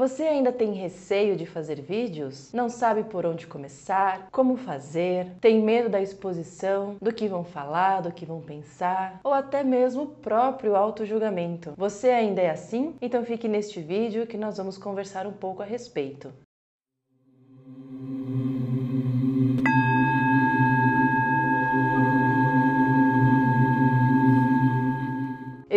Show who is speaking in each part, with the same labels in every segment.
Speaker 1: Você ainda tem receio de fazer vídeos? Não sabe por onde começar? Como fazer? Tem medo da exposição, do que vão falar, do que vão pensar? Ou até mesmo o próprio auto-julgamento? Você ainda é assim? Então fique neste vídeo que nós vamos conversar um pouco a respeito.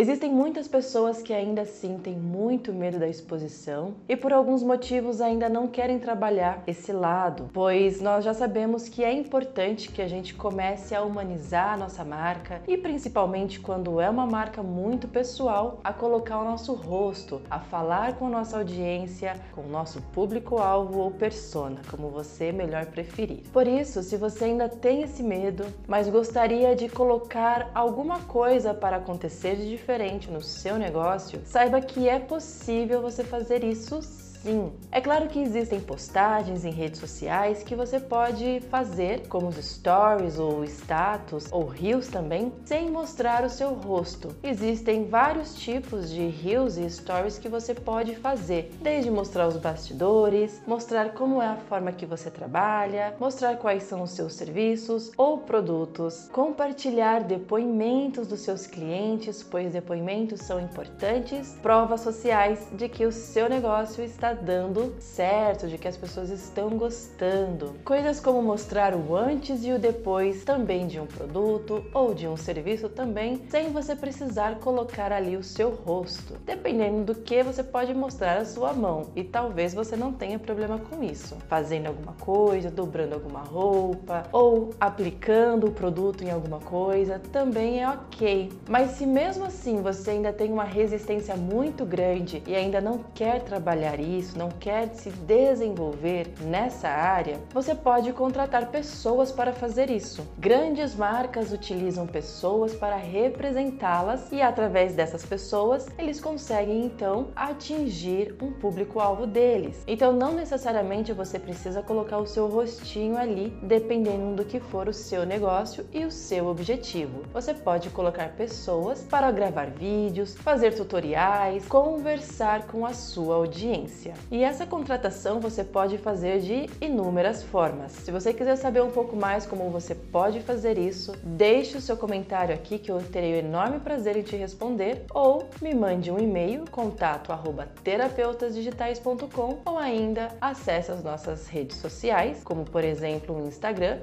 Speaker 1: Existem muitas pessoas que ainda assim têm muito medo da exposição e por alguns motivos ainda não querem trabalhar esse lado, pois nós já sabemos que é importante que a gente comece a humanizar a nossa marca e principalmente quando é uma marca muito pessoal, a colocar o nosso rosto, a falar com a nossa audiência, com o nosso público-alvo ou persona, como você melhor preferir. Por isso, se você ainda tem esse medo, mas gostaria de colocar alguma coisa para acontecer de diferente no seu negócio, saiba que é possível você fazer isso sim. É claro que existem postagens em redes sociais que você pode fazer, como os stories ou status ou reels também, sem mostrar o seu rosto. Existem vários tipos de reels e stories que você pode fazer, desde mostrar os bastidores, mostrar como é a forma que você trabalha, mostrar quais são os seus serviços ou produtos, compartilhar depoimentos dos seus clientes, pois depoimentos são importantes, provas sociais de que o seu negócio está dando certo, de que as pessoas estão gostando. Coisas como mostrar o antes e o depois também de um produto ou de um serviço também, sem você precisar colocar ali o seu rosto. Dependendo do que você pode mostrar a sua mão e talvez você não tenha problema com isso. Fazendo alguma coisa, dobrando alguma roupa ou aplicando o produto em alguma coisa também é ok. Mas se mesmo assim você ainda tem uma resistência muito grande e ainda não quer trabalhar isso, isso, não quer se desenvolver nessa área, você pode contratar pessoas para fazer isso. Grandes marcas utilizam pessoas para representá-las e através dessas pessoas eles conseguem então atingir um público-alvo deles. Então não necessariamente você precisa colocar o seu rostinho ali, dependendo do que for o seu negócio e o seu objetivo. Você pode colocar pessoas para gravar vídeos, fazer tutoriais, conversar com a sua audiência. E essa contratação você pode fazer de inúmeras formas. Se você quiser saber um pouco mais como você pode fazer isso, deixe o seu comentário aqui que eu terei o enorme prazer em te responder ou me mande um e-mail contato@terapeutasdigitais.com ou ainda acesse as nossas redes sociais, como por exemplo o Instagram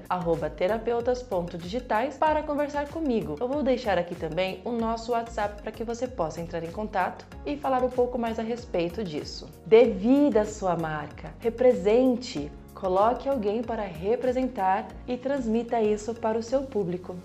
Speaker 1: @terapeutas.digitais para conversar comigo. Eu vou deixar aqui também o nosso WhatsApp para que você possa entrar em contato e falar um pouco mais a respeito disso. Devida a sua marca, represente, coloque alguém para representar e transmita isso para o seu público.